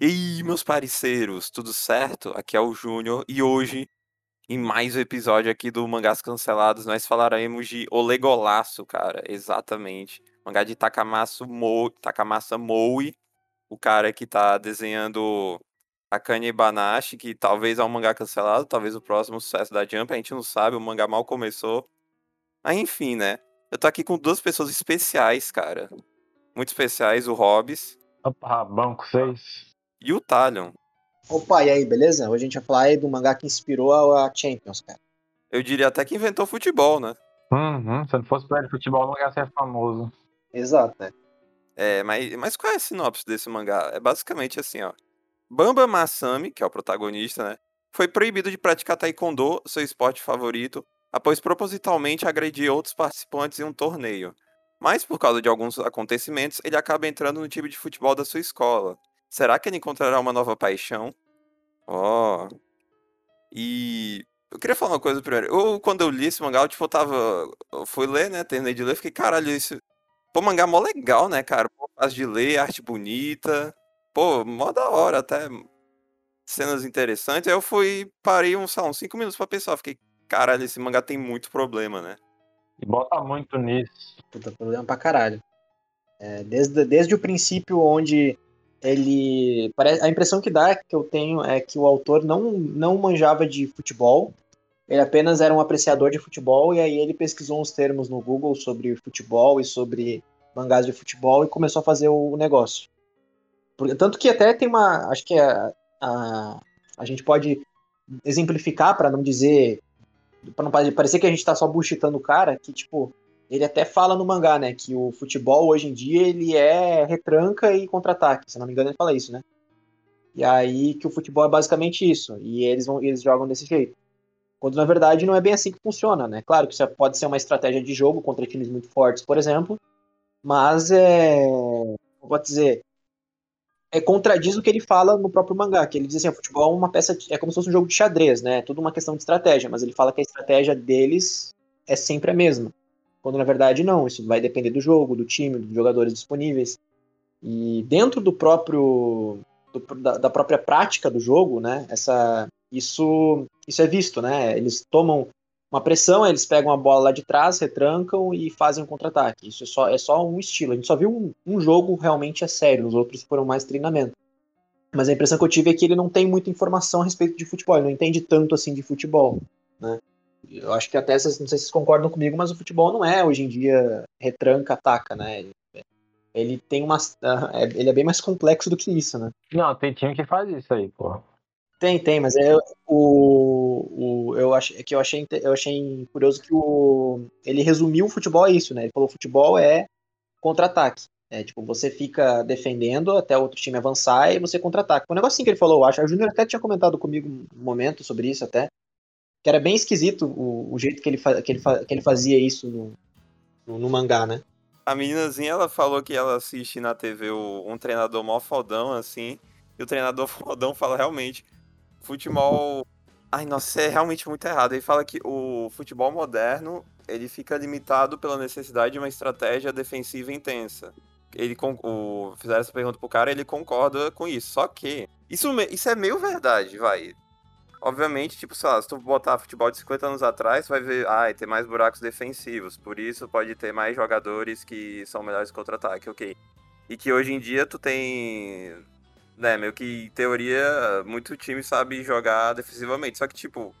E aí, meus parceiros, tudo certo? Aqui é o Júnior e hoje, em mais um episódio aqui do Mangás Cancelados, nós falaremos de Olegolaço, cara, exatamente. Mangá de Takamasa, Mo... Takamasa Moe, o cara que tá desenhando Akane Banashi, que talvez é um mangá cancelado, talvez o próximo sucesso da Jump, a gente não sabe, o mangá mal começou. Mas enfim, né? Eu tô aqui com duas pessoas especiais, cara. Muito especiais, o Hobbs. Opa, banco 6 e o Talion. Opa, e aí, beleza? Hoje a gente vai falar aí do mangá que inspirou a Champions, cara. Eu diria até que inventou futebol, né? Uhum, se não fosse pra ele futebol, o mangá ia ser famoso. Exato, né? É, mas, mas qual é a sinopse desse mangá? É basicamente assim, ó. Bamba Masami, que é o protagonista, né? Foi proibido de praticar taekwondo, seu esporte favorito, após propositalmente agredir outros participantes em um torneio. Mas por causa de alguns acontecimentos, ele acaba entrando no time de futebol da sua escola. Será que ele encontrará uma nova paixão? Ó. Oh. E eu queria falar uma coisa primeiro. Eu, quando eu li esse mangá, eu, tipo, eu tava. Eu fui ler, né? Terminei de ler, fiquei, caralho, isso. Pô, mangá mó legal, né, cara? Pô, fácil de ler, arte bonita. Pô, mó da hora, até. Cenas interessantes. Aí eu fui, parei uns, uns 5 minutos pra pensar. Fiquei, caralho, esse mangá tem muito problema, né? E bota muito nisso. Puta, problema pra caralho. É, desde, desde o princípio onde ele a impressão que dá que eu tenho é que o autor não não manjava de futebol ele apenas era um apreciador de futebol e aí ele pesquisou uns termos no Google sobre futebol e sobre mangás de futebol e começou a fazer o negócio. Tanto que até tem uma acho que a, a, a gente pode exemplificar para não dizer para não parecer que a gente está só bullshitando o cara que tipo ele até fala no mangá, né, que o futebol hoje em dia ele é retranca e contra-ataque, se não me engano ele fala isso, né? E aí que o futebol é basicamente isso, e eles vão eles jogam desse jeito. Quando na verdade não é bem assim que funciona, né? Claro que isso pode ser uma estratégia de jogo contra times muito fortes, por exemplo, mas é, vou dizer, é contradiz o que ele fala no próprio mangá, que ele diz assim, o futebol é uma peça, é como se fosse um jogo de xadrez, né? É tudo uma questão de estratégia, mas ele fala que a estratégia deles é sempre a mesma. Quando na verdade não, isso vai depender do jogo, do time, dos jogadores disponíveis. E dentro do próprio do, da, da, própria prática do jogo, né? Essa isso isso é visto, né? Eles tomam uma pressão, eles pegam a bola lá de trás, retrancam e fazem um contra-ataque. Isso é só, é só um estilo. A gente só viu um, um jogo realmente a sério, os outros foram mais treinamento. Mas a impressão que eu tive é que ele não tem muita informação a respeito de futebol, ele não entende tanto assim de futebol, né? Eu acho que até, não sei se vocês concordam comigo, mas o futebol não é hoje em dia retranca, ataca, né? Ele tem uma. É, ele é bem mais complexo do que isso, né? Não, tem time que faz isso aí, pô. Tem, tem, mas é o, o eu achei é que eu achei eu achei curioso que o ele resumiu o futebol a isso, né? Ele falou futebol é contra-ataque. É, tipo, você fica defendendo até o outro time avançar e você contra-ataca. Um negócio assim que ele falou, eu acho. A Júnior até tinha comentado comigo um momento sobre isso até que era bem esquisito o, o jeito que ele, que, ele que ele fazia isso no, no, no, mangá, né? A meninazinha, ela falou que ela assiste na TV o, um treinador mó fodão, assim, e o treinador fodão fala realmente, futebol... Ai, nossa, é realmente muito errado. Ele fala que o futebol moderno, ele fica limitado pela necessidade de uma estratégia defensiva intensa. Ele o, fizeram essa pergunta pro cara, ele concorda com isso. Só que isso, isso é meio verdade, vai. Obviamente, tipo, sei lá, se tu botar futebol de 50 anos atrás, tu vai ver, ah, tem mais buracos defensivos, por isso pode ter mais jogadores que são melhores contra-ataque, ok. E que hoje em dia tu tem, né, meio que em teoria, muito time sabe jogar defensivamente, só que, tipo,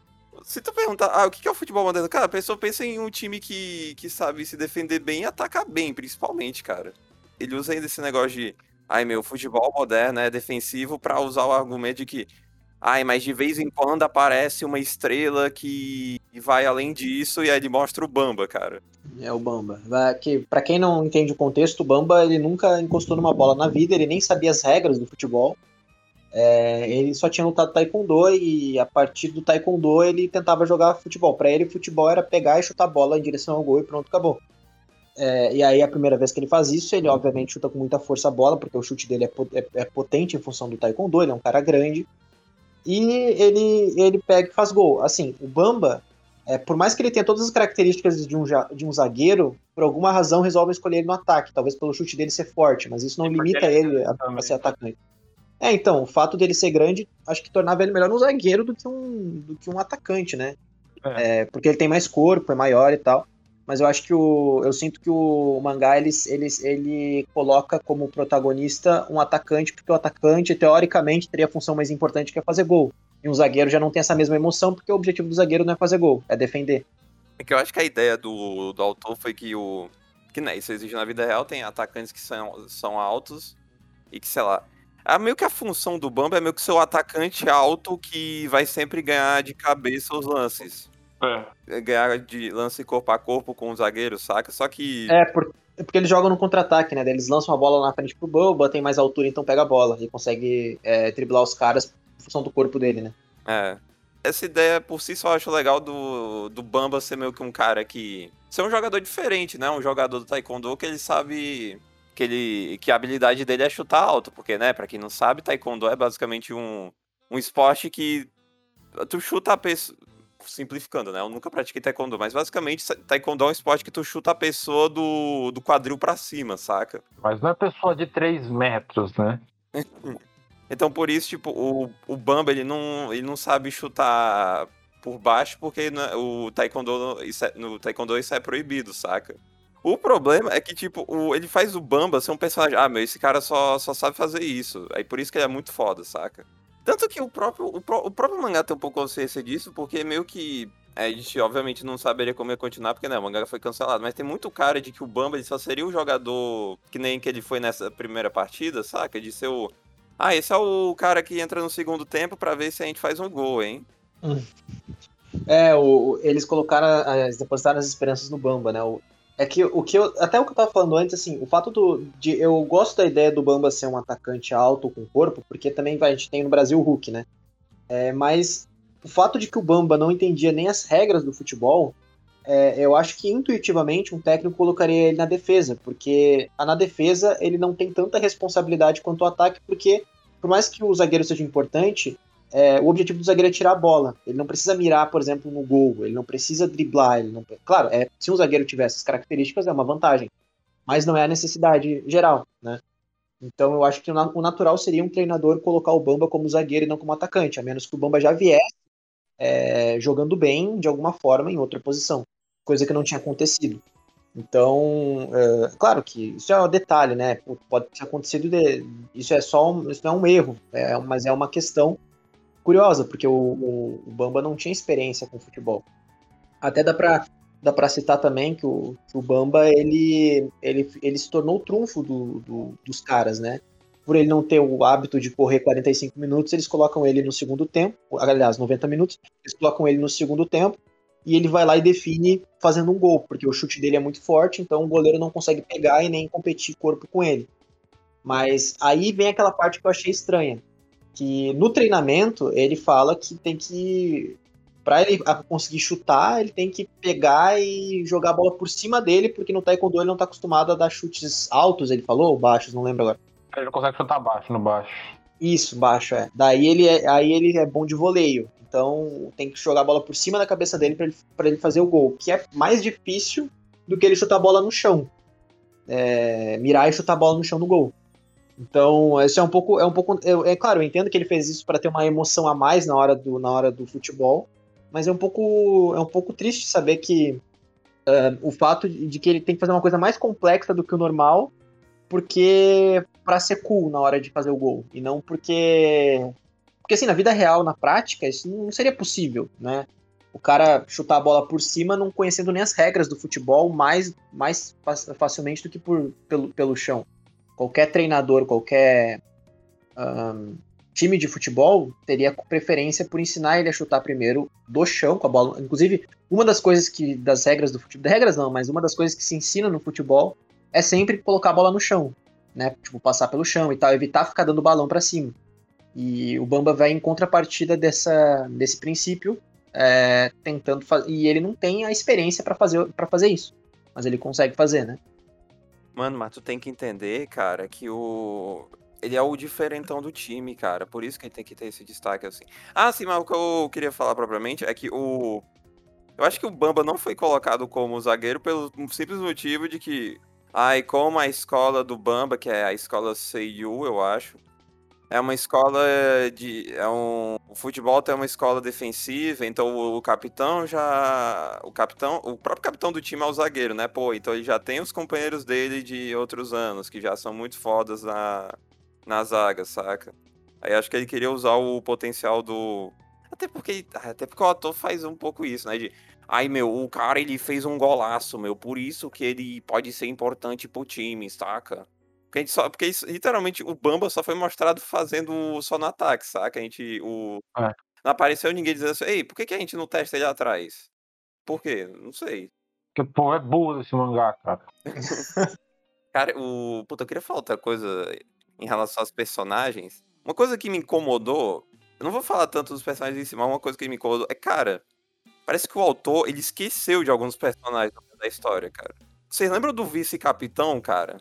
se tu perguntar, ah, o que é o futebol moderno? Cara, a pessoa pensa em um time que, que sabe se defender bem e atacar bem, principalmente, cara. Ele usa ainda esse negócio de, ai meu, futebol moderno é defensivo para usar o argumento de que Ai, mas de vez em quando aparece uma estrela que vai além disso e aí ele mostra o Bamba, cara. É o Bamba. Que, para quem não entende o contexto, o Bamba ele nunca encostou numa bola na vida, ele nem sabia as regras do futebol. É, ele só tinha lutado taekwondo e a partir do taekwondo ele tentava jogar futebol. Para ele, futebol era pegar e chutar a bola em direção ao gol e pronto, acabou. É, e aí, a primeira vez que ele faz isso, ele obviamente chuta com muita força a bola, porque o chute dele é, é, é potente em função do taekwondo, ele é um cara grande e ele, ele pega e faz gol. Assim, o Bamba, é, por mais que ele tenha todas as características de um, de um zagueiro, por alguma razão resolve escolher ele no ataque, talvez pelo chute dele ser forte, mas isso não limita ele a, a, ser atacante. É, então, o fato dele ser grande, acho que tornava ele melhor um zagueiro do que um, do que um atacante, né? É. É, porque ele tem mais corpo, é maior e tal. Mas eu acho que o. Eu sinto que o mangá ele, ele, ele coloca como protagonista um atacante, porque o atacante, teoricamente, teria a função mais importante que é fazer gol. E um zagueiro já não tem essa mesma emoção, porque o objetivo do zagueiro não é fazer gol, é defender. É que eu acho que a ideia do, do autor foi que o. Que né, isso existe na vida real, tem atacantes que são, são altos e que, sei lá, a, meio que a função do Bamba é meio que ser o atacante alto que vai sempre ganhar de cabeça os lances. É. Ganhar de lance corpo a corpo com o zagueiro, saca? Só que. É, por, é porque eles jogam no contra-ataque, né? Eles lançam a bola na frente pro Bamba, tem mais altura, então pega a bola. E consegue é, driblar os caras em função do corpo dele, né? É. Essa ideia por si só eu acho legal do, do Bamba ser meio que um cara que. ser um jogador diferente, né? Um jogador do Taekwondo que ele sabe que, ele, que a habilidade dele é chutar alto, porque, né, pra quem não sabe, taekwondo é basicamente um, um esporte que tu chuta a pessoa, simplificando, né, eu nunca pratiquei taekwondo, mas basicamente taekwondo é um esporte que tu chuta a pessoa do, do quadril pra cima, saca? Mas não é pessoa de 3 metros, né? então, por isso, tipo, o, o Bamba, ele não, ele não sabe chutar por baixo, porque né, o taekwondo, isso é, no taekwondo isso é proibido, saca? O problema é que, tipo, o, ele faz o Bamba ser um personagem. Ah, meu, esse cara só, só sabe fazer isso. Aí por isso que ele é muito foda, saca? Tanto que o próprio, o, o próprio mangá tem um pouco consciência disso, porque meio que. É, a gente obviamente não saberia como ia continuar, porque né, o mangá foi cancelado. Mas tem muito cara de que o Bamba ele só seria o jogador que nem que ele foi nessa primeira partida, saca? De ser o. Ah, esse é o cara que entra no segundo tempo para ver se a gente faz um gol, hein? É, o, eles colocaram, eles depositaram as esperanças no Bamba, né? O, é que o que eu. Até o que eu tava falando antes, assim, o fato do. De, eu gosto da ideia do Bamba ser um atacante alto com corpo, porque também vai, a gente tem no Brasil o Hulk, né? É, mas o fato de que o Bamba não entendia nem as regras do futebol, é, eu acho que intuitivamente um técnico colocaria ele na defesa, porque na defesa ele não tem tanta responsabilidade quanto o ataque, porque por mais que o zagueiro seja importante, é, o objetivo do zagueiro é tirar a bola. Ele não precisa mirar, por exemplo, no gol, ele não precisa driblar. Ele não... Claro, é, se um zagueiro tiver essas características, é uma vantagem. Mas não é a necessidade geral, né? Então eu acho que o natural seria um treinador colocar o Bamba como zagueiro e não como atacante, a menos que o Bamba já viesse é, jogando bem de alguma forma em outra posição, coisa que não tinha acontecido. Então, é, claro que isso é um detalhe, né? Pode ter acontecido, de, isso é só um, isso não é um erro, é, mas é uma questão curiosa, porque o, o, o, Bamba não tinha experiência com futebol. Até dá pra, dá pra citar também que o, que o Bamba ele, ele, ele se tornou o trunfo do, do, dos caras, né? Por ele não ter o hábito de correr 45 minutos, eles colocam ele no segundo tempo, aliás, 90 minutos, eles colocam ele no segundo tempo e ele vai lá e define fazendo um gol, porque o chute dele é muito forte, então o goleiro não consegue pegar e nem competir corpo com ele. Mas aí vem aquela parte que eu achei estranha que no treinamento ele fala que tem que para ele conseguir chutar, ele tem que pegar e jogar a bola por cima dele, porque no taekwondo ele não tá acostumado a dar chutes altos, ele falou, ou baixos, não lembro agora. Ele não consegue chutar baixo, no baixo. Isso, baixo, é. Daí ele é, aí ele é bom de voleio. Então tem que jogar a bola por cima da cabeça dele para ele, pra ele fazer o gol, que é mais difícil do que ele chutar a bola no chão. É, mirar e chutar a bola no chão no gol. Então, isso é um pouco. É, um pouco é, é claro, eu entendo que ele fez isso para ter uma emoção a mais na hora do, na hora do futebol, mas é um pouco, é um pouco triste saber que uh, o fato de, de, que ele tem que fazer uma coisa mais complexa do que o normal, porque. para ser cool na hora de fazer o gol, e não porque. Porque assim, na vida real, na prática, isso não seria possível, né? O cara chutar a bola por cima, não conhecendo nem as regras do futebol mais, mais facilmente do que por, pelo, pelo chão qualquer treinador, qualquer um, time de futebol teria preferência por ensinar ele a chutar primeiro do chão com a bola. Inclusive, uma das coisas que das regras do futebol, regras não, mas uma das coisas que se ensina no futebol é sempre colocar a bola no chão, né? Tipo, passar pelo chão e tal, evitar ficar dando balão para cima. E o Bamba vai em contrapartida dessa, desse princípio, é, tentando fazer. E ele não tem a experiência para fazer, pra fazer isso. Mas ele consegue fazer, né? Mano, mas tu tem que entender, cara, que o. Ele é o diferentão do time, cara. Por isso que ele tem que ter esse destaque, assim. Ah, sim, mas o que eu queria falar propriamente é que o. Eu acho que o Bamba não foi colocado como zagueiro pelo simples motivo de que. Ai, como a escola do Bamba, que é a escola Seiyu, eu acho. É uma escola de. É um, o futebol tem uma escola defensiva, então o, o, capitão já. O capitão. O próprio capitão do time é o zagueiro, né? Pô, então ele já tem os companheiros dele de outros anos, que já são muito fodas na, na zaga, saca? Aí acho que ele queria usar o potencial do. Até porque. Até porque o ator faz um pouco isso, né? De. Ai, meu, o cara ele fez um golaço, meu. Por isso que ele pode ser importante pro time, saca? Porque, a gente só, porque isso, literalmente o Bamba só foi mostrado fazendo só no ataque, saca? A gente. O, É. Não apareceu ninguém dizendo assim, ei, por que, que a gente não testa ele atrás? Por quê? Não sei. Porque, pô, é burro esse mangá, cara. Cara, o. Puta, eu queria falar outra coisa em relação aos personagens. Uma coisa que me incomodou. Eu não vou falar tanto dos personagens em si, mas uma coisa que me incomodou é, cara. Parece que o autor, ele esqueceu de alguns personagens da história, cara. Vocês lembram do vice-capitão, cara?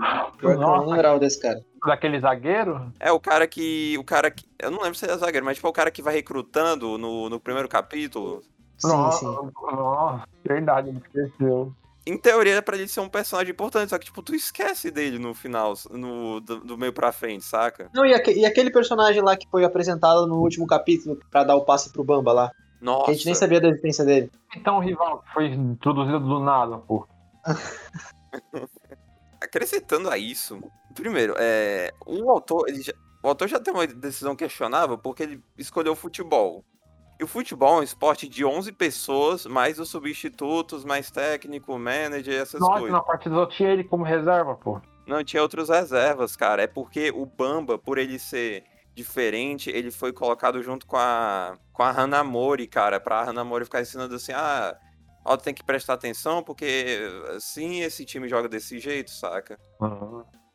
Pior que eu não Nossa, lembrava desse cara. daquele zagueiro? É o cara que. O cara que. Eu não lembro se ele é zagueiro, mas tipo, é o cara que vai recrutando no, no primeiro capítulo. Sim, Nossa, sim. nossa, verdade, ele esqueceu. Em teoria é pra ele ser um personagem importante, só que, tipo, tu esquece dele no final, no, do, do meio pra frente, saca? Não, e, aque- e aquele personagem lá que foi apresentado no último capítulo pra dar o passe pro Bamba lá. Nossa. Que a gente nem sabia da existência dele. Então, o rival que foi introduzido do nada, pô. Acrescentando a isso, primeiro, é, o autor, já, o autor já tem uma decisão questionável porque ele escolheu o futebol. E o futebol é um esporte de 11 pessoas, mais os substitutos, mais técnico, manager, essas Nossa, coisas. na partida só tinha ele como reserva, pô. Não, tinha outras reservas, cara. É porque o Bamba, por ele ser diferente, ele foi colocado junto com a, com a Hanamori, cara, pra Hanamori ficar ensinando assim, ah, ó, tem que prestar atenção, porque assim esse time joga desse jeito, saca?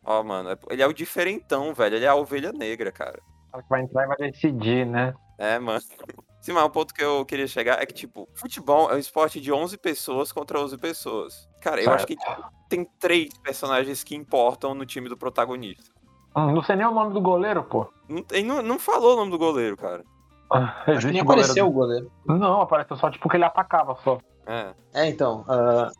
Ó, mano, é- ele é o diferentão, velho. Ele é a ovelha negra, cara. O cara que vai entrar e vai decidir, né? É, mano. Sim, mas o ponto que eu queria chegar é que, tipo, futebol é um esporte de 11 pessoas contra 11 pessoas. Cara, eu acho que tipo, tem três personagens que importam no time do protagonista. Hum, Não sei nem o nome do goleiro, pô. Não, ele não, não falou o nome do goleiro, cara. Acho que Existe nem goleiro apareceu o goleiro. do- Não, apareceu só tipo que ele atacava só. É. É, então. ah,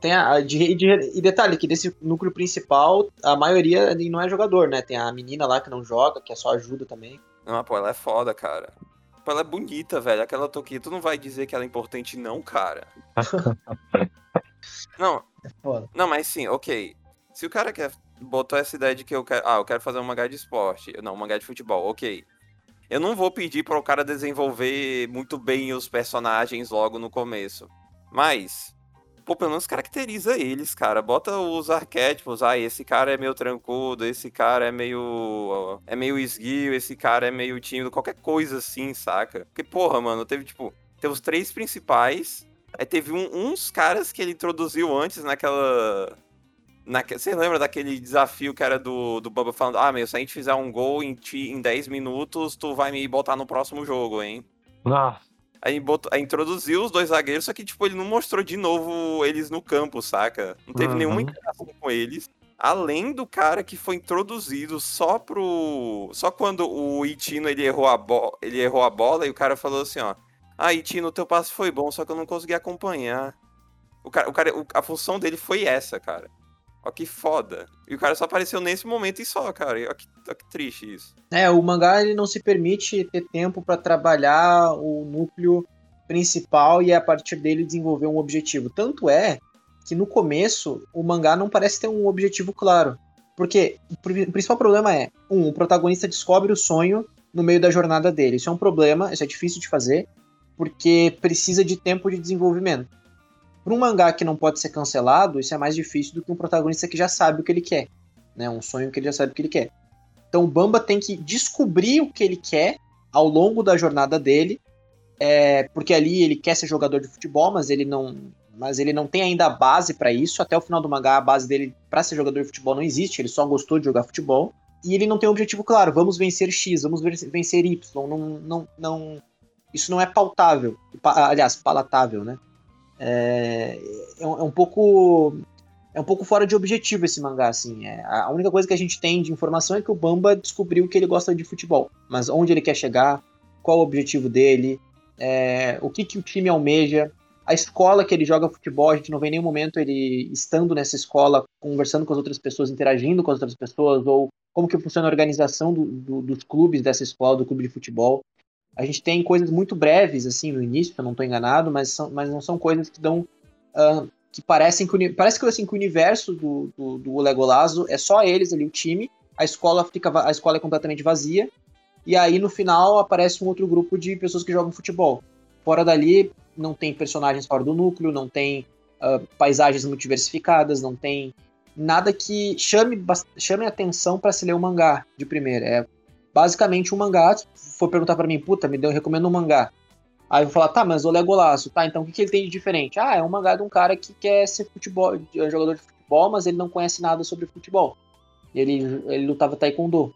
tem a, a de, de- e detalhe, que desse núcleo principal, a maioria não é jogador, né? Tem a menina lá que não joga, que é só ajuda também. Não, pô, ela é foda, cara. Pô, ela é bonita, velho. Aquela Toquinha, tu não vai dizer que ela é importante, não, cara. não, É foda. não, mas sim, ok. Se o cara quer botou essa ideia de que eu quero. Ah, eu quero fazer um mangá de esporte. Não, um mangá de futebol, ok. Eu não vou pedir para o cara desenvolver muito bem os personagens logo no começo. Mas, pô, pelo menos caracteriza eles, cara. Bota os arquétipos. Ah, esse cara é meio trancudo, esse cara é meio. É meio esguio, esse cara é meio tímido, qualquer coisa assim, saca? Porque, porra, mano, teve tipo. Teve os três principais. Aí teve um- uns caras que ele introduziu antes naquela. Naque... Você lembra daquele desafio que era do, do Bubba falando: Ah, meu, se a gente fizer um gol em, ti- em 10 minutos, tu vai me botar no próximo jogo, hein? Nossa, Aí, botou, aí introduziu os dois zagueiros, só que, tipo, ele não mostrou de novo eles no campo, saca? Não teve Uhum. nenhuma interação com eles. Além do cara que foi introduzido só pro. Só quando o Itino ele errou a, bo... ele errou a bola e o cara falou assim, ó. Ah, Itino, teu passe foi bom, só que eu não consegui acompanhar. O cara, o cara, a função dele foi essa, cara. Ó que foda. E o cara só apareceu nesse momento e só, cara. Ó que, ó que triste isso. É, o mangá ele não se permite ter tempo pra trabalhar o núcleo principal e a partir dele desenvolver um objetivo. Tanto é que no começo o mangá não parece ter um objetivo claro. Porque o principal problema é, um, o protagonista descobre o sonho no meio da jornada dele. Isso é um problema, isso é difícil de fazer, porque precisa de tempo de desenvolvimento. Para um mangá que não pode ser cancelado, isso é mais difícil do que um protagonista que já sabe o que ele quer. Né? Um sonho que ele já sabe o que ele quer. Então o Bamba tem que descobrir o que ele quer ao longo da jornada dele, é, porque ali ele quer ser jogador de futebol, mas ele não, mas ele não tem ainda a base para isso. Até o final do mangá, a base dele para ser jogador de futebol não existe. Ele só gostou de jogar futebol e ele não tem um objetivo claro. Vamos vencer X, vamos vencer Y. Não, não, não, isso não é pautável. Pa- Aliás, palatável, né? É, é um- é um pouco é um pouco fora de objetivo esse mangá, assim. É, a única coisa que a gente tem de informação é que o Bamba descobriu que ele gosta de futebol. Mas onde ele quer chegar, qual o objetivo dele, é, o que, que o time almeja, a escola que ele joga futebol, a gente não vê em nenhum momento ele estando nessa escola, conversando com as outras pessoas, interagindo com as outras pessoas, ou como que funciona a organização do, do, dos clubes dessa escola, do clube de futebol. A gente tem coisas muito breves, assim, no início, se eu não estou enganado, mas, são, mas não são coisas que dão... Uh, que parecem que, parece que, assim, que o universo do, do, do é só eles ali, o time, a escola fica a escola é completamente vazia, e aí no final aparece um outro grupo de pessoas que jogam futebol. Fora dali, não tem personagens fora do núcleo, não tem uh, paisagens muito diversificadas, não tem nada que chame, chame atenção para se ler o mangá de primeira. É basicamente um mangá. Se for perguntar para mim, puta, me deu, recomendo um mangá. Aí eu vou falar, tá, mas o Legolaço, tá, então o que, que ele tem de diferente? Ah, é um mangá de um cara que quer ser futebol, é jogador de futebol, mas ele não conhece nada sobre futebol. Ele, ele lutava taekwondo.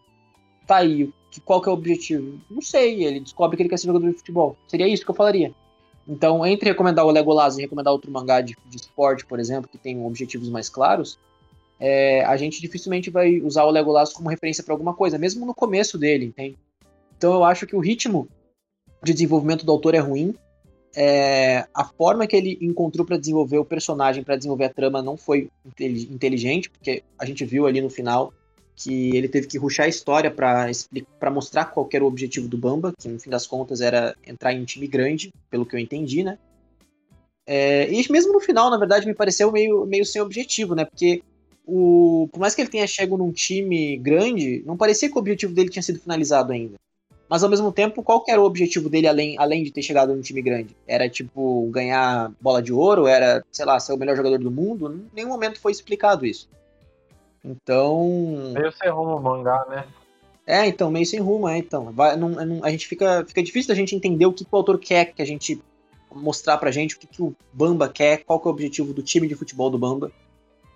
Tá aí, qual que é o objetivo? Não sei, ele descobre que ele quer ser jogador de futebol. Seria isso que eu falaria. Então, entre recomendar o Legolas e recomendar outro mangá de, de esporte, por exemplo, que tem objetivos mais claros, é, a gente dificilmente vai usar o Legolas como referência para alguma coisa, mesmo no começo dele, entende? Então eu acho que o ritmo de desenvolvimento do autor é ruim. É, a forma que ele encontrou para desenvolver o personagem, para desenvolver a trama, não foi inteligente, porque a gente viu ali no final que ele teve que ruxar a história para mostrar qual era o objetivo do Bamba, que no fim das contas era entrar em um time grande, pelo que eu entendi, né? É, e mesmo no final, na verdade, me pareceu meio, meio sem objetivo, né? Porque o, por mais que ele tenha chegado num time grande, não parecia que o objetivo dele tinha sido finalizado ainda. Mas ao mesmo tempo, qual era o objetivo dele além, além de ter chegado num time grande? Era tipo ganhar bola de ouro? Era, sei lá, ser o melhor jogador do mundo? Em nenhum momento foi explicado isso. Então. Meio sem rumo o mangá, né? É, então, meio sem rumo, é, então. Vai, não, não, a gente fica, fica difícil da gente entender o que, que o autor quer que a gente mostrar pra gente, o que, que o Bamba quer, qual que é o objetivo do time de futebol do Bamba.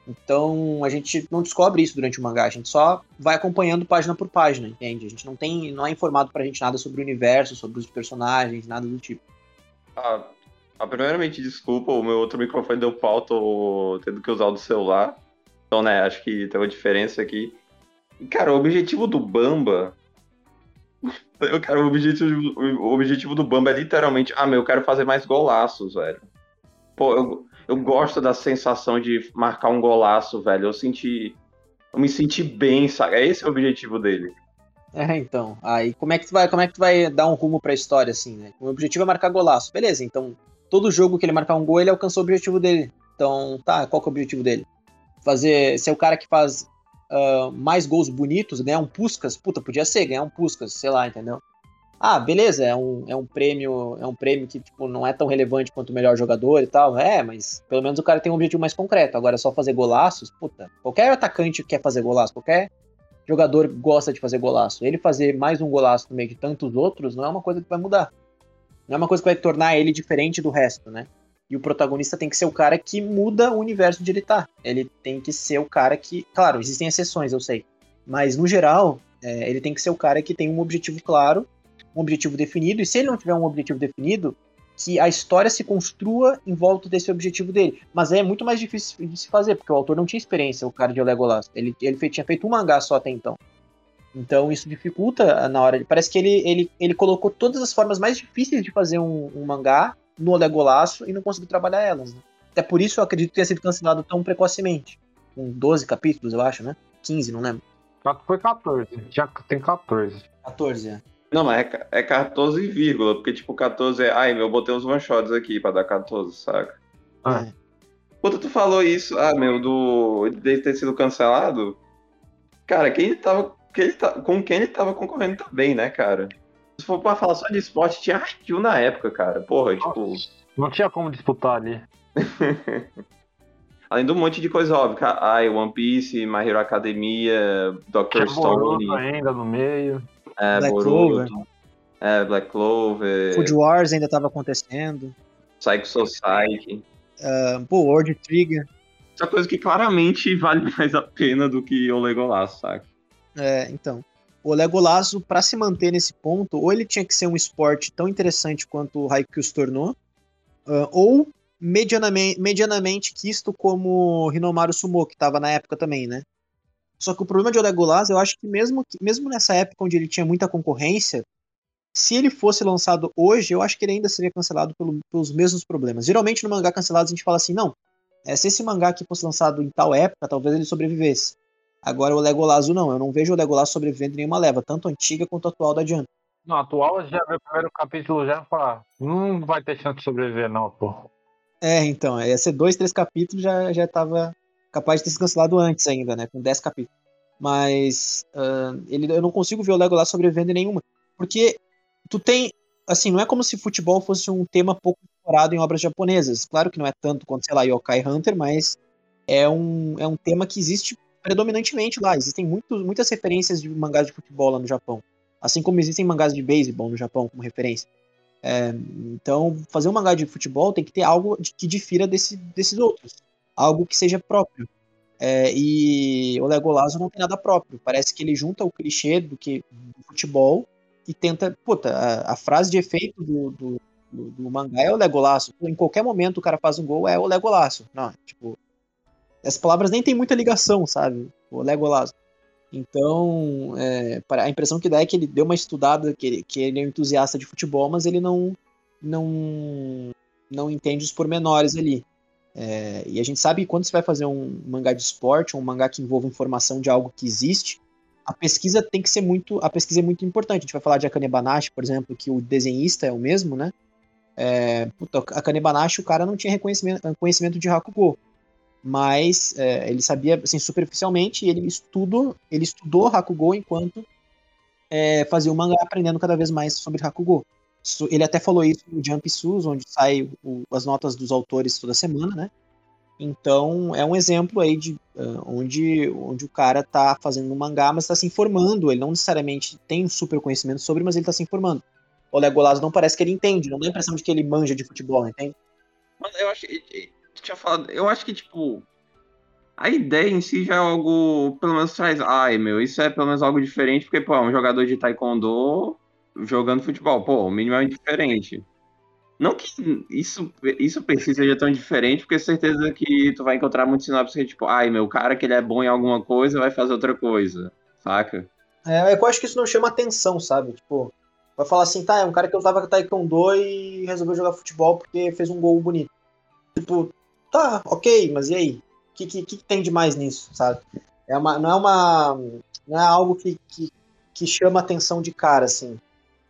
Então a gente não descobre isso durante o mangá, a gente só vai acompanhando página por página, entende? A gente não tem, não é informado pra gente nada sobre o universo, sobre os personagens, nada do tipo. Ah, ah primeiramente, desculpa, o meu outro microfone deu pau, tô tendo que usar o do celular. Então, né, acho que tem uma diferença aqui. Cara, o objetivo do Bamba. Cara, o objetivo, o objetivo do Bamba é literalmente. Ah, meu, eu quero fazer mais golaços, velho. Pô, eu, eu gosto da sensação de marcar um golaço, velho. Eu senti. Eu me senti bem, sabe? É esse o objetivo dele. É, então. Aí como é que tu vai, como é que tu vai dar um rumo pra história, assim, né? O objetivo é marcar golaço. Beleza, então todo jogo que ele marcar um gol, ele alcançou o objetivo dele. Então, tá, qual que é o objetivo dele? Fazer. Ser o cara que faz uh, mais gols bonitos, ganhar um Puskas? Puta, podia ser, ganhar um Puskas, sei lá, entendeu? Ah, beleza, é um, é um prêmio, é um prêmio que tipo, não é tão relevante quanto o melhor jogador e tal. É, mas pelo menos o cara tem um objetivo mais concreto. Agora só fazer golaços, puta. Qualquer atacante quer fazer golaço, qualquer jogador gosta de fazer golaço. Ele fazer mais um golaço no meio de tantos outros não é uma coisa que vai mudar. Não é uma coisa que vai tornar ele diferente do resto, né? E o protagonista tem que ser o cara que muda o universo onde ele tá. Ele tem que ser o cara que. Claro, existem exceções, eu sei. Mas no geral, é, ele tem que ser o cara que tem um objetivo claro um objetivo definido, e se ele não tiver um objetivo definido, que a história se construa em volta desse objetivo dele. Mas é muito mais difícil de se fazer, porque o autor não tinha experiência, o cara de Legolas. Ele, ele tinha feito um mangá só até então. Então isso dificulta na hora. De, parece que ele, ele, ele colocou todas as formas mais difíceis de fazer um, um mangá no Legolaço e não conseguiu trabalhar elas. Né? Até por isso eu acredito que tenha sido cancelado tão precocemente. Com 12 capítulos, eu acho, né? 15, não lembro. Foi 14. Já tem 14. 14, é. Não, mas é, é 14, vírgula, porque tipo, 14 é. Ai, meu, eu botei uns one shots aqui pra dar 14, saca? Ah. Quando tu falou isso, ah, meu, do. dele ter sido cancelado. Cara, quem ele tava. Quem ele tá, com quem ele tava concorrendo também, né, cara? Se for pra falar só de esporte, tinha Haikyuu na época, cara. Porra, tipo. Não tinha como disputar ali. Além do monte de coisa óbvia. Ai, One Piece, My Hero Academia, Doctor Stone. ainda no meio. É, Black Boruto, Clover. É, Black Clover. Food Wars ainda estava acontecendo. Psycho Society. Uh, pô, World Trigger. Essa coisa que claramente vale mais a pena do que o Legolas, sabe? É, então. O Legolas, para se manter nesse ponto, ou ele tinha que ser um esporte tão interessante quanto o Haikyuu se tornou, uh, ou medianamente, medianamente quisto como Hinomaru Sumo, que estava na época também, né? Só que o problema de Olegolas, eu acho que mesmo, mesmo nessa época onde ele tinha muita concorrência, se ele fosse lançado hoje, eu acho que ele ainda seria cancelado pelo, pelos mesmos problemas. Geralmente no mangá cancelado a gente fala assim, não, é, se esse mangá aqui fosse lançado em tal época, talvez ele sobrevivesse. Agora o Legolazo não, eu não vejo o Legolazo sobrevivendo em nenhuma leva, tanto antiga quanto atual da Jump. No atual, já vê o primeiro capítulo já fala, não vai ter chance de sobreviver, não, pô. É, então, ia ser dois, três capítulos, já, já tava capaz de ter se cancelado antes ainda, né? Com dez capítulos. Mas uh, ele, eu não consigo ver o Legolas sobrevivendo em nenhuma. Porque tu tem. Assim, não é como se futebol fosse um tema pouco explorado em obras japonesas. Claro que não é tanto quanto, sei lá, Yokai Hunter, mas é um, é um tema que existe predominantemente lá. Existem muito, muitas referências de mangás de futebol lá no Japão. Assim como existem mangás de beisebol no Japão como referência. É, então, fazer um mangá de futebol tem que ter algo que difira desse, desses outros. Algo que seja próprio. É, e o Legolas não tem nada próprio. Parece que ele junta o clichê do que do futebol e tenta. Puta, a, a frase de efeito do, do, do, do, mangá é o Legolaço. Em qualquer momento o cara faz um gol, é o Legolaço. Não, tipo. As palavras nem tem muita ligação, sabe? O Legolaço. Então, é, a impressão que dá é que ele deu uma estudada, que ele, que ele é um entusiasta de futebol, mas ele não, não, não entende os pormenores ali. É, e a gente sabe que quando você vai fazer um mangá de esporte, um mangá que envolva informação de algo que existe, a pesquisa tem que ser muito, a pesquisa é muito importante. A gente vai falar de Akane Banashi, por exemplo, que o desenhista é o mesmo, né? É, puta, Akane Banashi, o cara não tinha reconhecimento, conhecimento de Hakugo mas é, ele sabia assim, superficialmente e ele estudou, ele estudou Hakugo enquanto é, fazia o mangá aprendendo cada vez mais sobre Hakugo. Ele até falou isso no Jump Sus, onde sai o, as notas dos autores toda semana, né? Então é um exemplo aí de uh, onde, onde o cara está fazendo um mangá, mas está se informando. Ele não necessariamente tem um super conhecimento sobre, mas ele está se informando. O Legolas não parece que ele entende, não dá a impressão de que ele manja de futebol, entende? Eu acho tinha falado. Eu acho que, tipo. A ideia em si já é algo. Pelo menos traz. Ai, meu, isso é pelo menos algo diferente, porque, pô, é um jogador de taekwondo jogando futebol. Pô, mínimo é diferente. Não que isso, isso precisa seja tão diferente, porque certeza que tu vai encontrar muitos sinopses que, tipo, ai, meu, cara que ele é bom em alguma coisa vai fazer outra coisa, saca? É, eu acho que isso não chama atenção, sabe? Tipo, vai falar assim, tá, é um cara que com taekwondo e resolveu jogar futebol porque fez um gol bonito. Tipo, tá, ok, mas e aí? O que, que, que, tem de mais nisso, sabe? É uma, não é uma. Não é algo que, que, que chama atenção de cara, assim.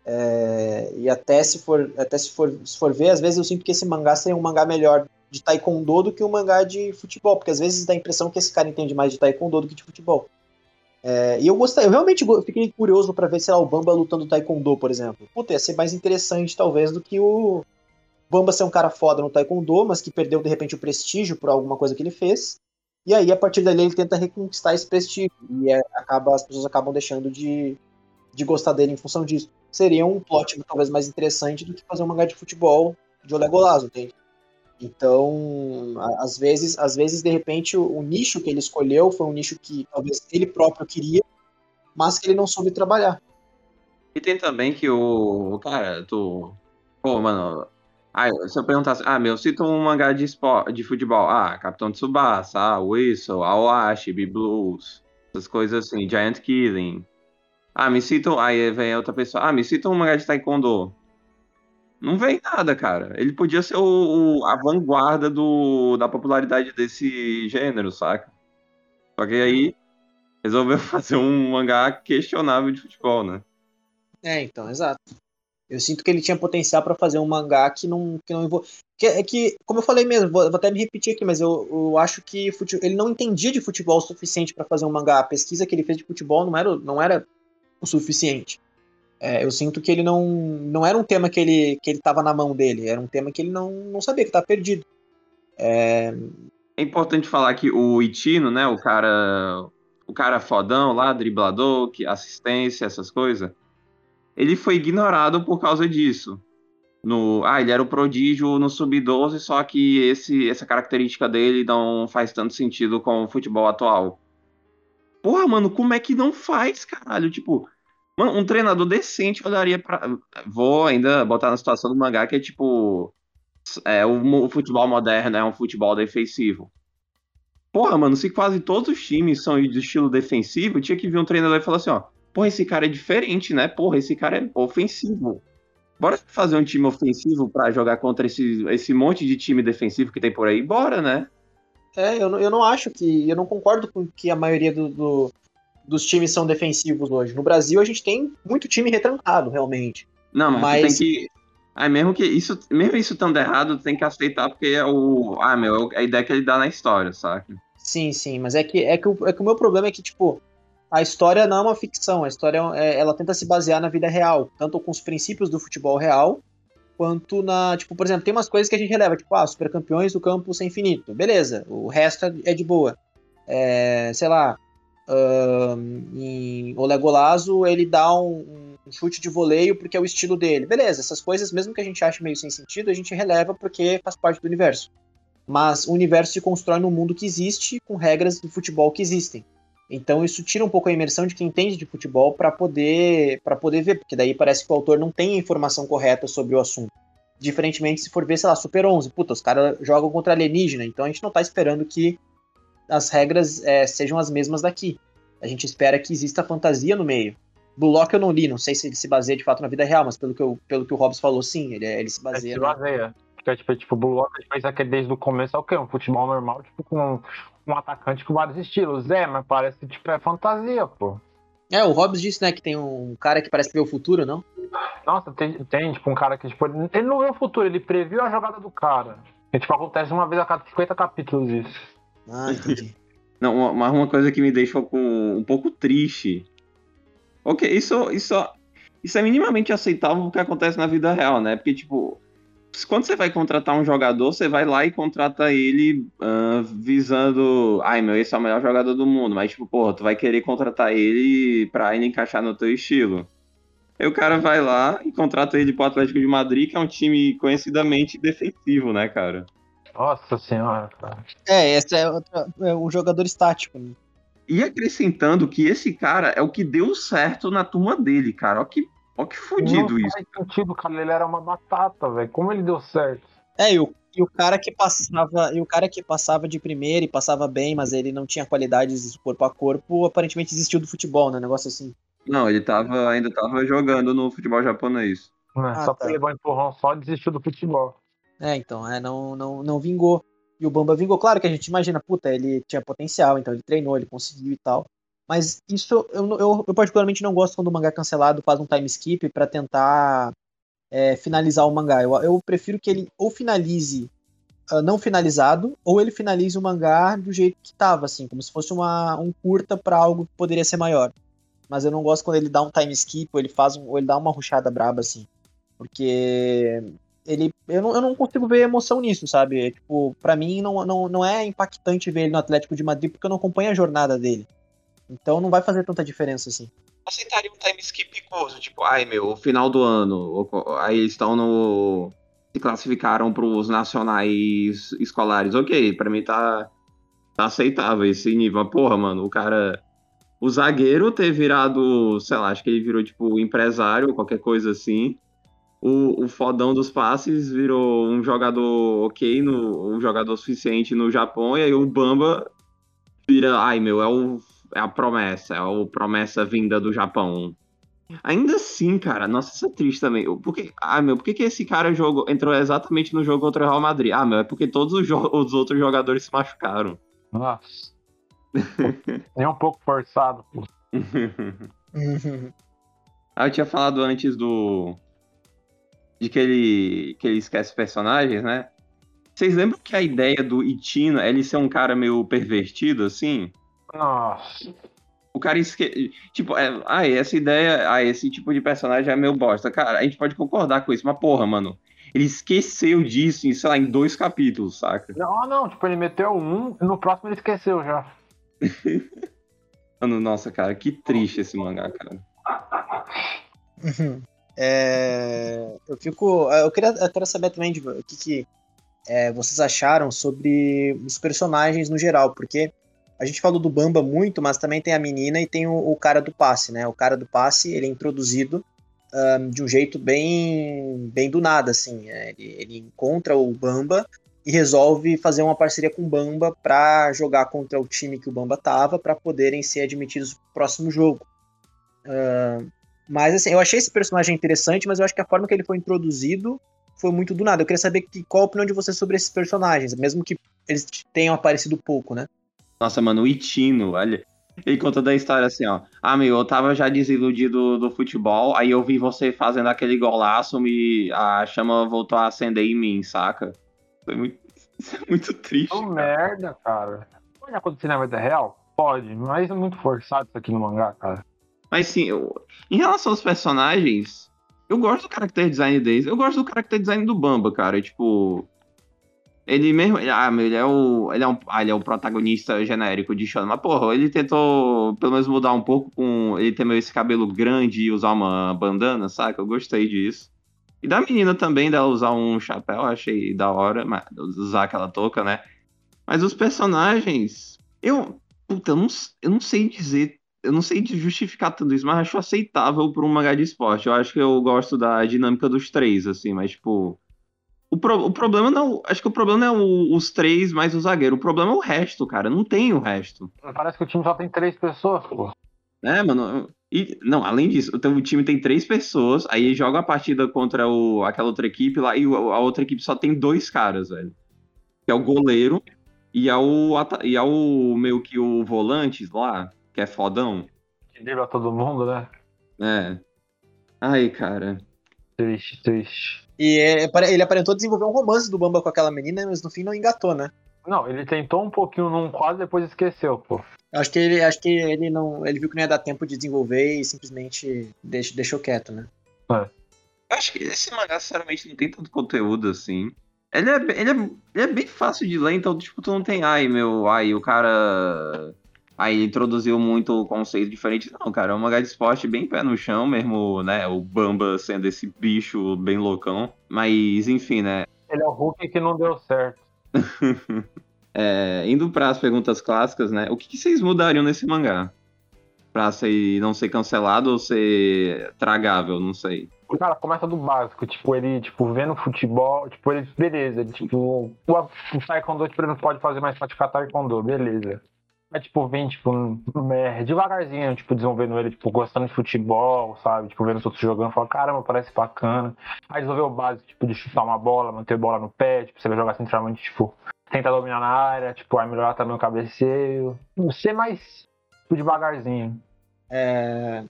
É, e até se for até se for, se for ver, às vezes eu sinto que esse mangá seria um mangá melhor de taekwondo do que um mangá de futebol, porque às vezes dá a impressão que esse cara entende mais de taekwondo do que de futebol. É, e eu gostei, eu realmente fiquei curioso para ver, sei lá, o Bamba lutando taekwondo, por exemplo. Puta, ia ser mais interessante, talvez, do que o, Bamba ser um cara foda no Taekwondo, mas que perdeu de repente o prestígio por alguma coisa que ele fez. E aí, a partir dali, ele tenta reconquistar esse prestígio. E é, acaba, as pessoas acabam deixando de, de gostar dele em função disso. Seria um plot talvez mais interessante do que fazer um mangá de futebol de Olé Golazo, entende? Então, às vezes, às vezes, de repente, o, o, nicho que ele escolheu foi um nicho que talvez ele próprio queria, mas que ele não soube trabalhar. E tem também que o. Cara, tu. Pô, mano, se eu perguntasse, ah, meu, cita um mangá de, esporte, de futebol. Ah, Capitão Tsubasa, ah, Whistle, Awashi, B-Blues, essas coisas assim, Giant Killing. Ah, me cita, aí vem outra pessoa, ah, me cita um mangá de Taekwondo. Não vem nada, cara. Ele podia ser o, o, a vanguarda do, da popularidade desse gênero, saca? Só que aí resolveu fazer um mangá questionável de futebol, né? É, então, exato. Eu sinto que ele tinha potencial para fazer um mangá que não, que não envolve. Que, é que, como eu falei mesmo, vou, vou até me repetir aqui, mas eu, eu acho que fute... ele não entendia de futebol o suficiente para fazer um mangá. A pesquisa que ele fez de futebol não era, não era o suficiente. É, eu sinto que ele não, não era um tema que ele que ele estava na mão dele, era um tema que ele não, não sabia que estava perdido. É... é importante falar que o Itino, né, o cara, o cara fodão lá, driblador, que assistência, essas coisas ele foi ignorado por causa disso. No, ah, ele era o prodígio no sub-12, só que esse, essa característica dele não faz tanto sentido com o futebol atual. Porra, mano, como é que não faz, caralho? Tipo, mano, um treinador decente olharia pra. Vou ainda botar na situação do mangá que é tipo. É, o, o futebol moderno é um futebol defensivo. Porra, mano, se quase todos os times são de estilo defensivo, tinha que vir um treinador e falar assim, ó porra, esse cara é diferente, né? Porra, esse cara é ofensivo. Bora fazer um time ofensivo para jogar contra esse, esse monte de time defensivo que tem por aí? Bora, né? É, eu, não- eu não acho que. Eu não concordo com que a maioria do, do- dos times são defensivos hoje. No Brasil, a gente tem muito time retrancado, realmente. Não, mas, Mas- tem que. Aí mesmo que isso, mesmo isso estando errado, tem que aceitar porque é o. Ah, meu, é a ideia que ele dá na história, saca? Sim, sim, mas é que, é que, o, é que o meu problema é que, tipo, a história não é uma ficção, a história é- ela tenta se basear na vida real, tanto com os princípios do futebol real, quanto na, tipo, por exemplo, tem umas coisas que a gente releva, tipo, ah, super campeões do campo sem infinito, beleza, o resto é- é de boa. É, sei lá, ahn, em o Legolazo ele dá um, um chute de voleio porque é o estilo dele, beleza, essas coisas, mesmo que a gente ache meio sem sentido, a gente releva porque faz parte do universo mas o universo se constrói no mundo que existe, com regras do futebol que existem. Então isso tira um pouco a imersão de quem entende de futebol para poder para poder ver, porque daí parece que o autor não tem a informação correta sobre o assunto. Diferentemente se for ver, sei lá, Super 11, puta, os caras jogam contra alienígena, então a gente não tá esperando que as regras é, sejam as mesmas daqui. A gente espera que exista fantasia no meio. Bullock eu não li, não sei se ele se baseia de fato na vida real, mas pelo que, eu, pelo que o Hobbs falou, sim, ele, ele se baseia se na, baseia. Porque, é, tipo, tipo, o Blue Lock fez aquele desde o começo é o quê? Um futebol normal, tipo, com um atacante com vários estilos. É, mas parece, tipo, é fantasia, pô. É, o Hobbs disse, né, que tem um cara que parece ver o futuro, não? Nossa, tem, tem tipo, um cara que, tipo, ele ele não vê o futuro, ele previu a jogada do cara. E, tipo, acontece uma vez a cada 50 capítulos isso. Ah, entendi. Não, mas uma coisa que me deixou com, um pouco triste. Ok, isso, isso, isso é minimamente aceitável o que acontece na vida real, né? Porque, tipo, quando você vai contratar um jogador, você vai lá e contrata ele ah, visando. Ai, meu, esse é o melhor jogador do mundo. Mas, tipo, porra, tu vai querer contratar ele pra ele encaixar no teu estilo. Aí o cara vai lá e contrata ele pro Atlético de Madrid, que é um time conhecidamente defensivo, né, cara? Nossa senhora, cara. É, esse é, outra- é um jogador estático. Né? E acrescentando que esse cara é o que deu certo na turma dele, cara. Ó que, ó que fudido não isso. faz sentido, cara. Ele era uma batata, velho. Como ele deu certo? É, e o, e o cara que passava, e o cara que passava de primeira e passava bem, mas ele não tinha qualidades corpo a corpo, aparentemente desistiu do futebol, né? Negócio assim. Não, ele tava, ainda tava jogando no futebol japonês. Né? Ah, só tá. um empurrão só desistiu do futebol. É, então, é, não, não, não vingou. E o Bamba vingou. Claro que a gente imagina, puta, ele tinha potencial, então ele treinou, ele conseguiu e tal. Mas isso, eu, eu, eu particularmente não gosto quando o mangá cancelado faz um time skip pra tentar é, finalizar o mangá. Eu, eu prefiro que ele ou finalize ah, não finalizado, ou ele finalize o mangá do jeito que tava, assim, como se fosse uma, um curta pra algo que poderia ser maior. Mas eu não gosto quando ele dá um time skip, ou ele faz um, ou ele dá uma ruchada braba, assim. Porque ele eu não, eu não consigo ver emoção nisso, sabe? É, tipo, para mim não, não, não é impactante ver ele no Atlético de Madrid porque eu não acompanho a jornada dele. Então não vai fazer tanta diferença assim. Aceitaria um time skip curto, tipo, ai meu, final do ano. Aí eles estão no. Se classificaram pros nacionais escolares. Ok, pra mim tá, tá aceitável esse nível. Porra, mano, o cara. O zagueiro ter virado, sei lá, acho que ele virou tipo empresário qualquer coisa assim. O, o fodão dos passes virou um jogador ok, no, um jogador suficiente no Japão, e aí o Bamba vira, ai meu, é, o, é a promessa, é o promessa vinda do Japão. Ainda assim, cara, nossa, isso é triste também. Por que, ah, meu, por que, que esse cara jogou, entrou exatamente no jogo contra o Real Madrid? Ah, meu, é porque todos os, jo- os outros jogadores se machucaram. Nossa. Nem um pouco forçado, pô. Ah, eu tinha falado antes do. De que ele, que ele esquece personagens, né? Vocês lembram que a ideia do Itino é ele ser um cara meio pervertido, assim? Nossa. O cara esque... Tipo, é... ah, essa ideia, ah, esse tipo de personagem é meio bosta. Cara, a gente pode concordar com isso, mas porra, mano. Ele esqueceu disso, em, sei lá, em dois capítulos, saca? Não, não, tipo, ele meteu um e no próximo ele esqueceu já. Mano, nossa, cara, que triste esse mangá, cara. É, eu fico. Eu queria, eu quero saber também de, o que, que é, vocês acharam sobre os personagens no geral, porque a gente falou do Bamba muito, mas também tem a menina e tem o, o cara do passe, né? O cara do passe ele é introduzido ahn, de um jeito bem, bem do nada, assim. é, ele, ele encontra o Bamba e resolve fazer uma parceria com o Bamba para jogar contra o time que o Bamba tava, para poderem ser admitidos pro próximo jogo. Ahn, mas assim, eu achei esse personagem interessante, mas eu acho que a forma que ele foi introduzido foi muito do nada. Eu queria saber que, qual a opinião de vocês sobre esses personagens, mesmo que eles tenham aparecido pouco, né? Nossa, mano, o Itino, olha. Ele conta da história assim, ó. Ah, meu, eu tava já desiludido do futebol, aí eu vi você fazendo aquele golaço, me... a chama voltou a acender em mim, saca? Foi muito, isso é muito triste. Oh, merda, cara. Pode acontecer na vida real? Pode, mas é muito forçado isso aqui no mangá, cara. Mas sim, eu- em relação aos personagens, eu gosto do character design deles. Eu gosto do character design do Bamba, cara. Tipo. Ele mesmo. ele- Ah, ele é o. Ele é, um, ah, ele é o protagonista genérico de Shonen. Mas, porra, ele tentou pelo menos mudar um pouco com. Ele ter meio esse cabelo grande e usar uma bandana, saca? Eu gostei disso. E da menina também, dela usar um chapéu, achei da hora, mas usar aquela touca, né? Mas os personagens. Eu. Puta, eu não, eu não sei dizer eu não sei de justificar tudo isso, mas acho aceitável para um mangá de esporte. Eu acho que eu gosto da dinâmica dos três, assim, mas, tipo. O, pro- o problema não. Acho que o problema é o- os três mais o zagueiro. O problema é o resto, cara. Não tem o resto. Parece que o time só tem três pessoas, pô. É, mano. E, não, além disso, o time tem três pessoas, aí joga a partida contra o, aquela outra equipe lá, e a outra equipe só tem dois caras, velho. Que é o goleiro e é o, e é o meio que o volante lá, que é fodão. Que dribla todo mundo, né? É. Ai, cara. Triste, triste. E é, pare- ele aparentou desenvolver um romance do Bamba com aquela menina, mas no fim não engatou, né? Não, ele tentou um pouquinho num quadro e depois esqueceu, pô. Acho que ele, acho que ele não, ele viu que não ia dar tempo de desenvolver e simplesmente deix- deixou quieto, né? Eu acho que esse mangá, sinceramente, não tem tanto conteúdo assim. Ele é, ele é, ele é bem fácil de ler, então, tipo, tu não tem, ai, meu, ai, o cara. Aí introduziu muito conceito diferente. Não, cara, é um mangá de esporte bem pé no chão, mesmo, né? O Bamba sendo esse bicho bem loucão. Mas, enfim, né? Ele é o Hulk que não deu certo. É, indo para as perguntas clássicas, né? O que, que vocês mudariam nesse mangá? Pra ser, não ser cancelado ou ser tragável, não sei. Cara começa do básico, tipo, ele, tipo, vendo futebol, tipo, ele, beleza, ele, tipo, o, o taekwondo, tipo, ele não pode fazer mais praticar taekwondo, beleza. Mas, tipo, vem, tipo, é, devagarzinho, tipo, desenvolvendo ele, tipo, gostando de futebol, sabe? Tipo, vendo os outros jogando, fala, caramba, parece bacana. Aí desenvolveu o básico, tipo, de chutar uma bola, manter bola no pé, tipo, você vai jogar centralmente, tipo, tentar dominar na área, tipo, aí melhorar também o cabeceio. Ser mais, tipo, devagarzinho. É,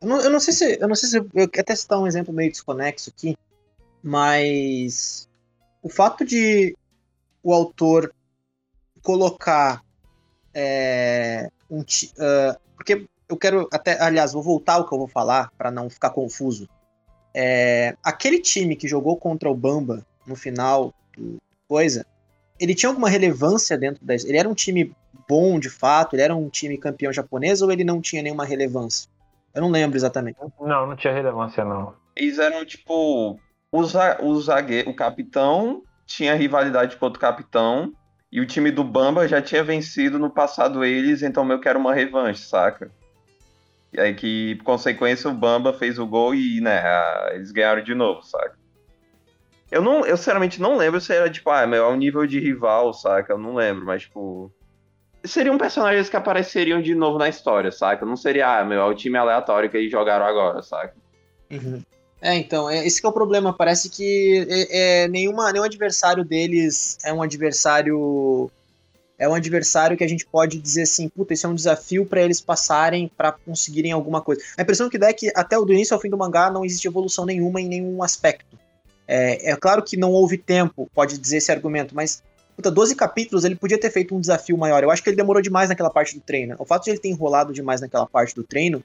Eu não, eu não sei se. Eu não sei se. Eu até citar um exemplo meio desconexo aqui, mas o fato de o autor colocar é, um. ah, porque eu quero até. Aliás, vou voltar ao que eu vou falar para não ficar confuso. É, aquele time que jogou contra o Bamba no final do coisa, ele tinha alguma relevância dentro da. Ele era um time bom de fato? Ele era um time campeão japonês ou ele não tinha nenhuma relevância? Eu não lembro exatamente. Não, não tinha relevância, não. Eles eram tipo. O, za o zagueiro, o capitão tinha rivalidade com outro capitão. E o time do Bamba já tinha vencido no passado eles, então meio que era uma revanche, saca? E aí que, por consequência, o Bamba fez o gol e, né, eles ganharam de novo, saca? Eu não, eu sinceramente não lembro se era tipo, ah, meu, é um nível de rival, saca? Eu não lembro, mas tipo. Seriam personagens que apareceriam de novo na história, saca? Não seria, ah, meu, é o time aleatório que eles jogaram agora, saca? É, então, é, esse é o problema. Parece que é, é, nenhuma, nenhum adversário deles é um adversário. É um adversário que a gente pode dizer assim, puta, isso é um desafio pra eles passarem pra conseguirem alguma coisa. A impressão que dá é que até o do início ao fim do mangá não existe evolução nenhuma em nenhum aspecto. É, é claro que não houve tempo, pode dizer esse argumento, mas puta, 12 capítulos ele podia ter feito um desafio maior. Eu acho que ele demorou demais naquela parte do treino. O fato de ele ter enrolado demais naquela parte do treino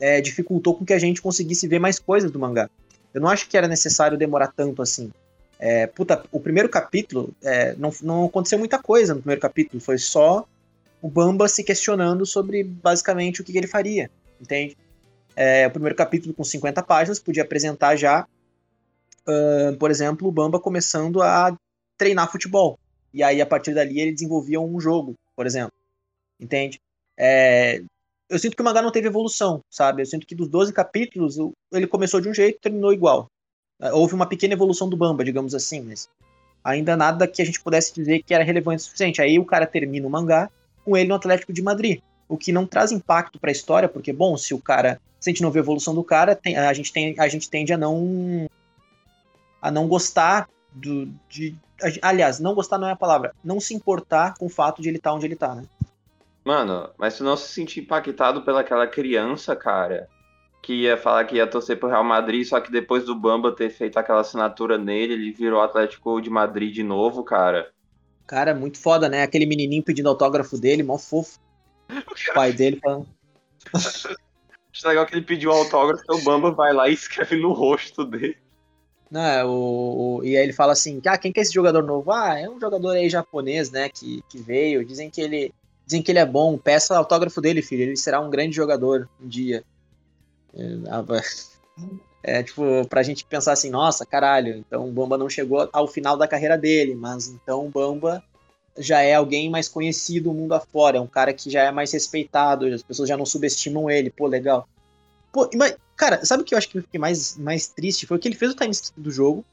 é, dificultou com que a gente conseguisse ver mais coisas do mangá. Eu não acho que era necessário demorar tanto assim. É, puta, o primeiro capítulo, é, não, não aconteceu muita coisa no primeiro capítulo, foi só o Bamba se questionando sobre basicamente o que, que ele faria, entende? É, o primeiro capítulo com 50 páginas podia apresentar já, ah, por exemplo, o Bamba começando a treinar futebol. E aí, a partir dali, ele desenvolvia um jogo, por exemplo. Entende? É, eu sinto que o mangá não teve evolução, sabe? Eu sinto que dos 12 capítulos, ele começou de um jeito e terminou igual. É, Houve uma pequena evolução do Bamba, digamos assim, mas ainda nada que a gente pudesse dizer que era relevante o suficiente. Aí o cara termina o mangá com ele no Atlético de Madrid, o que não traz impacto pra história, porque, bom, se o cara. Se a gente não vê a evolução do cara, tem- a, gente tem, a gente tende a não. a não gostar do, de, Aliás, não gostar não é a palavra. Não se importar com o fato de ele estar onde ele tá, né? Mano, mas tu não se sentir impactado pelaquela criança, cara, que ia falar que ia torcer pro Real Madrid, só que depois do Bamba ter feito aquela assinatura nele, ele virou Atlético de Madrid de novo, cara. Cara, muito foda, né? Aquele menininho pedindo autógrafo dele, mó fofo. O pai dele falando. Acho legal que ele pediu autógrafo, o Bamba vai lá e escreve no rosto dele. Não, é, o, o, e aí ele fala assim, ah, quem que é esse jogador novo? Ah, é um jogador aí japonês, né, que, que veio, dizem que ele dizem que ele é bom, peça autógrafo dele, filho, ele será um grande jogador um dia. É, é tipo, pra gente pensar assim, nossa, caralho, então o Bamba não chegou ao final da carreira dele, mas então o Bamba já é alguém mais conhecido mundo afora, é um cara que já é mais respeitado, as pessoas já não subestimam ele, pô, legal. Pô, mas, cara, sabe o que eu acho que fiquei mais, mais triste? Foi que ele fez o time do jogo,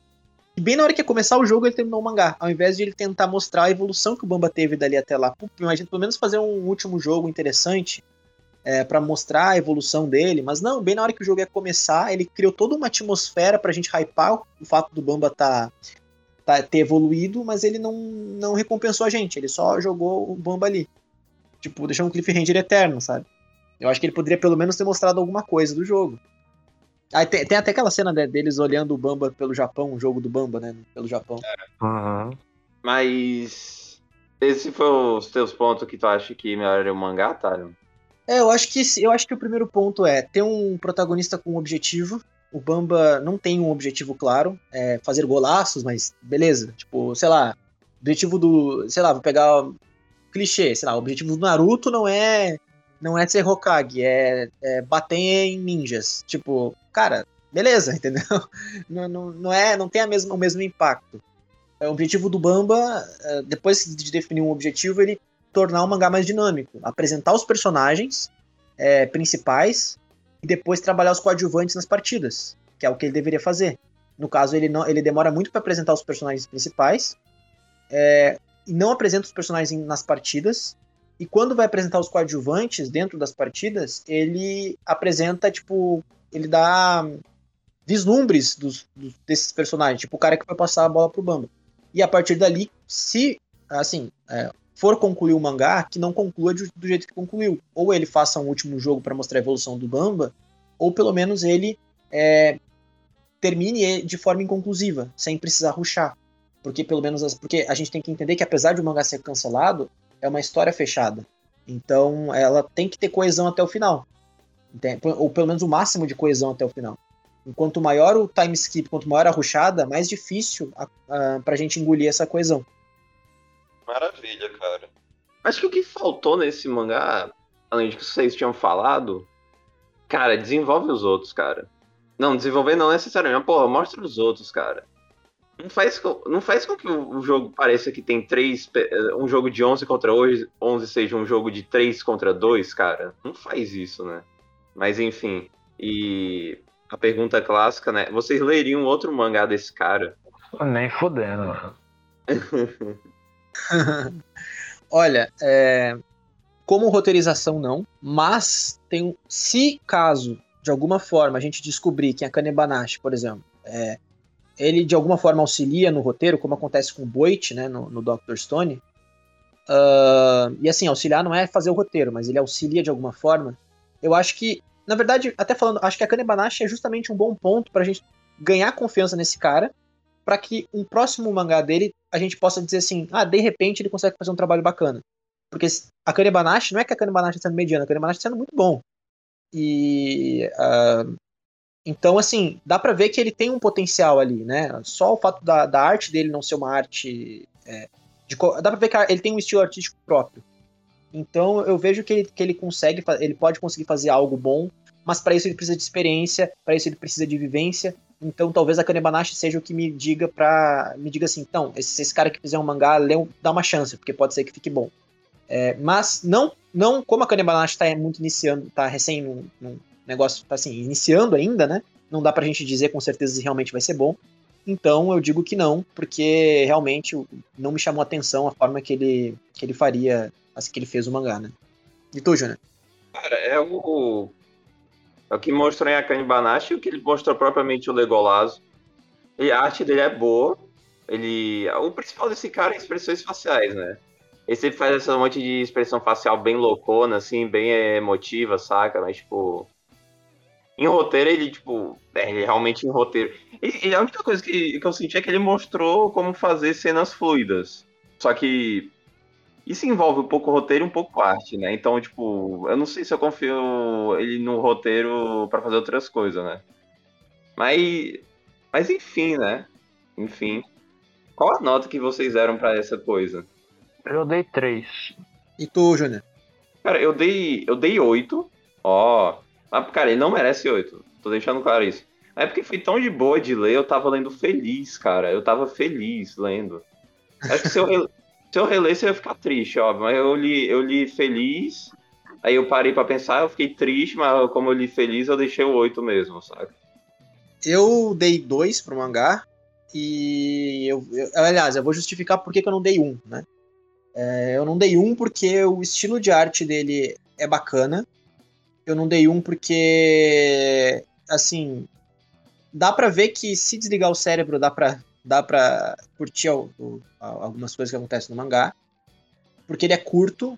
e bem na hora que ia começar o jogo, ele terminou o mangá. Ao invés de ele tentar mostrar a evolução que o Bamba teve dali até lá. Imagina pelo menos fazer um último jogo interessante é, para mostrar a evolução dele. Mas não, bem na hora que o jogo ia começar, ele criou toda uma atmosfera pra gente hypar o fato do Bamba tá, tá, ter evoluído, mas ele não, não recompensou a gente. Ele só jogou o Bamba ali. Tipo, deixou um cliffhanger eterno, sabe? Eu acho que ele poderia pelo menos ter mostrado alguma coisa do jogo. Aí tem, tem, até aquela cena né, deles olhando o Bamba pelo Japão, o jogo do Bamba, né? Pelo Japão. É. Uhum. Mas. Esse foi os teus pontos que tu acha que melhoraria o mangá, Talion? É, eu acho que eu acho que o primeiro ponto é ter um protagonista com um objetivo. O Bamba não tem um objetivo claro, é fazer golaços, mas beleza. Tipo, sei lá, objetivo do. Sei lá, vou pegar clichê, sei lá, o objetivo do Naruto não é não é ser Hokage, é, é bater em ninjas. Tipo, cara, beleza, entendeu? Não, não, não, é, não tem a mesma, o mesmo impacto. É, o objetivo do Bamba, é, depois de definir um objetivo, ele tornar o mangá mais dinâmico. Apresentar os personagens é, principais e depois trabalhar os coadjuvantes nas partidas, que é o que ele deveria fazer. No caso, ele, não, ele demora muito para apresentar os personagens principais é, e não apresenta os personagens nas partidas e quando vai apresentar os coadjuvantes dentro das partidas, ele apresenta, tipo, ele dá vislumbres dos, dos, desses personagens, tipo o cara que vai passar a bola pro Bamba. E a partir dali, se, assim, é, for concluir o mangá, que não conclua do, do jeito que concluiu. Ou ele faça um último jogo para mostrar a evolução do Bamba, ou pelo menos ele é, termine de forma inconclusiva, sem precisar ruxar. Porque pelo menos porque a gente tem que entender que apesar de o mangá ser cancelado, é uma história fechada. Então ela tem que ter coesão até o final. Ou pelo menos o máximo de coesão até o final. Enquanto maior o time skip, quanto maior a ruchada, mais difícil a, a, pra gente engolir essa coesão. Maravilha, cara. Acho que o que faltou nesse mangá, além de que vocês tinham falado, cara, desenvolve os outros, cara. Não, desenvolver não necessariamente, mas, porra, mostra os outros, cara. Não faz, com, não faz com que o jogo pareça que tem três. Um jogo de 11 contra 11 seja um jogo de 3 contra 2, cara. Não faz isso, né? Mas enfim. E a pergunta clássica, né? Vocês leriam outro mangá desse cara? Nem fodendo, mano. Olha, é... como roteirização não, mas tem se caso de alguma forma a gente descobrir que a Kanebanashi, por exemplo, é, ele de alguma forma auxilia no roteiro, como acontece com o Boit, né, no, no Stone. Uh, e assim, auxiliar não é fazer o roteiro, mas ele auxilia de alguma forma. Eu acho que, na verdade, até falando, acho que a Kanebanashi é justamente um bom ponto pra gente ganhar confiança nesse cara, para que um próximo mangá dele a gente possa dizer assim, ah, de repente ele consegue fazer um trabalho bacana. Porque a Kanebanashi, não é que a Kanebanashi está sendo mediana, a Kanebanashi está sendo muito bom. E uh, então, assim, dá para ver que ele tem um potencial ali, né? Só o fato da, da arte dele não ser uma arte. É, de, dá pra ver que ele tem um estilo artístico próprio. Então, eu vejo que ele, que ele consegue, ele pode conseguir fazer algo bom, mas para isso ele precisa de experiência, para isso ele precisa de vivência. Então, talvez a Kanebanashi seja o que me diga para me diga assim, então, esse, esse cara que fizer um mangá, lê, dá uma chance, porque pode ser que fique bom. É, mas não, não como a Kanebanashi está muito iniciando, está recém num, num, negócio tá assim, iniciando ainda, né? Não dá pra gente dizer com certeza se realmente vai ser bom. Então eu digo que não, porque realmente não me chamou a atenção a forma que ele, que ele faria, assim que ele fez o mangá, né? E tu, Júnior? Cara, é o. É o que mostrou em Akane Banashi e o que ele mostrou propriamente o Legolazo. E a arte dele é boa, Ele. O principal desse cara é expressões faciais, né? Ele sempre faz essa monte de expressão facial bem loucona, assim, bem emotiva, saca? Mas, tipo. Em roteiro, ele, tipo. É, ele realmente em roteiro. E, e, a única coisa que, que eu senti é que ele mostrou como fazer cenas fluidas. Só que. Isso envolve um pouco roteiro e um pouco arte, né? Então, tipo, eu não sei se eu confio ele no roteiro para fazer outras coisas, né? Mas. Mas enfim, né? Enfim. Qual a nota que vocês deram para essa coisa? Eu dei 3. E tu, Júnior? Cara, eu dei. Eu dei 8. Ó. Mas, cara, ele não merece 8. Tô deixando claro isso. É porque foi tão de boa de ler, eu tava lendo feliz, cara. Eu tava feliz lendo. Acho que se eu, re... se eu relesse, eu ia ficar triste, óbvio. Mas eu li, eu li feliz. Aí eu parei para pensar, eu fiquei triste, mas como eu li feliz, eu deixei o 8 mesmo, sabe? Eu dei 2 pro mangá. E eu, eu, aliás, eu vou justificar por que eu não dei um, né? É, eu não dei um porque o estilo de arte dele é bacana. Eu não dei um porque, assim, dá para ver que se desligar o cérebro dá pra, dá pra curtir o, o, algumas coisas que acontecem no mangá. Porque ele é curto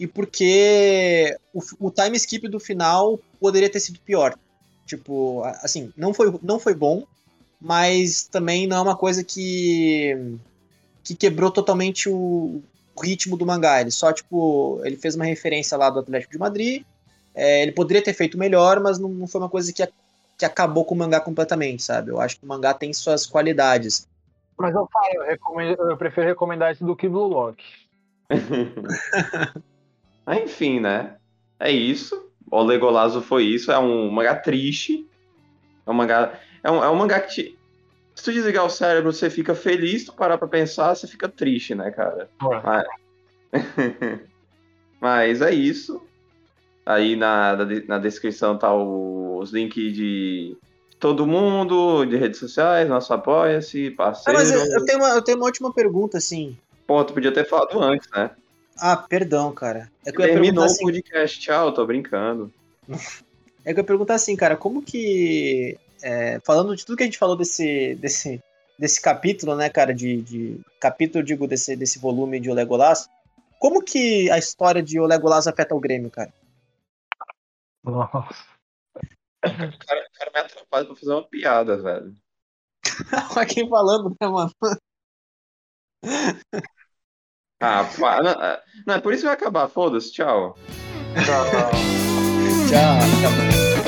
e porque o, o time skip do final poderia ter sido pior. Tipo, assim, não foi, não foi bom, mas também não é uma coisa que que quebrou totalmente o, o ritmo do mangá. Ele só, tipo, ele fez uma referência lá do Atlético de Madrid. É, ele poderia ter feito melhor, mas não, não foi uma coisa que, que acabou com o mangá completamente, sabe? Eu acho que o mangá tem suas qualidades. Mas eu falo, eu, recomendo, eu prefiro recomendar esse do que Blue Lock. Enfim, né? É isso. O Legolazo foi isso. É um mangá triste. É um mangá. É um, é um mangá que te, se tu desligar o cérebro, você fica feliz, tu parar pra pensar, você fica triste, né, cara? Mas... Mas é isso. Aí na, na descrição tá o, os links de todo mundo, de redes sociais, nosso apoia-se, parceiro. Ah, mas eu, eu, tenho uma, eu tenho uma última pergunta, assim. Pô, tu podia ter falado antes, né? Ah, perdão, cara. É que Terminou assim... o podcast, tchau, tô brincando. é que eu ia perguntar assim, cara, como que é, falando de tudo que a gente falou desse, desse, desse capítulo, né, cara, de, de capítulo, digo, desse, desse volume de O Legolas, como que a história de O Legolas afeta o Grêmio, cara? Nossa. O cara, o cara me atrapalha pra fazer uma piada, velho. Aqui falando, né, mano? Ah, pá, não, é, não, é por isso que vai acabar. Foda-se, tchau. Tchau. tchau. tchau.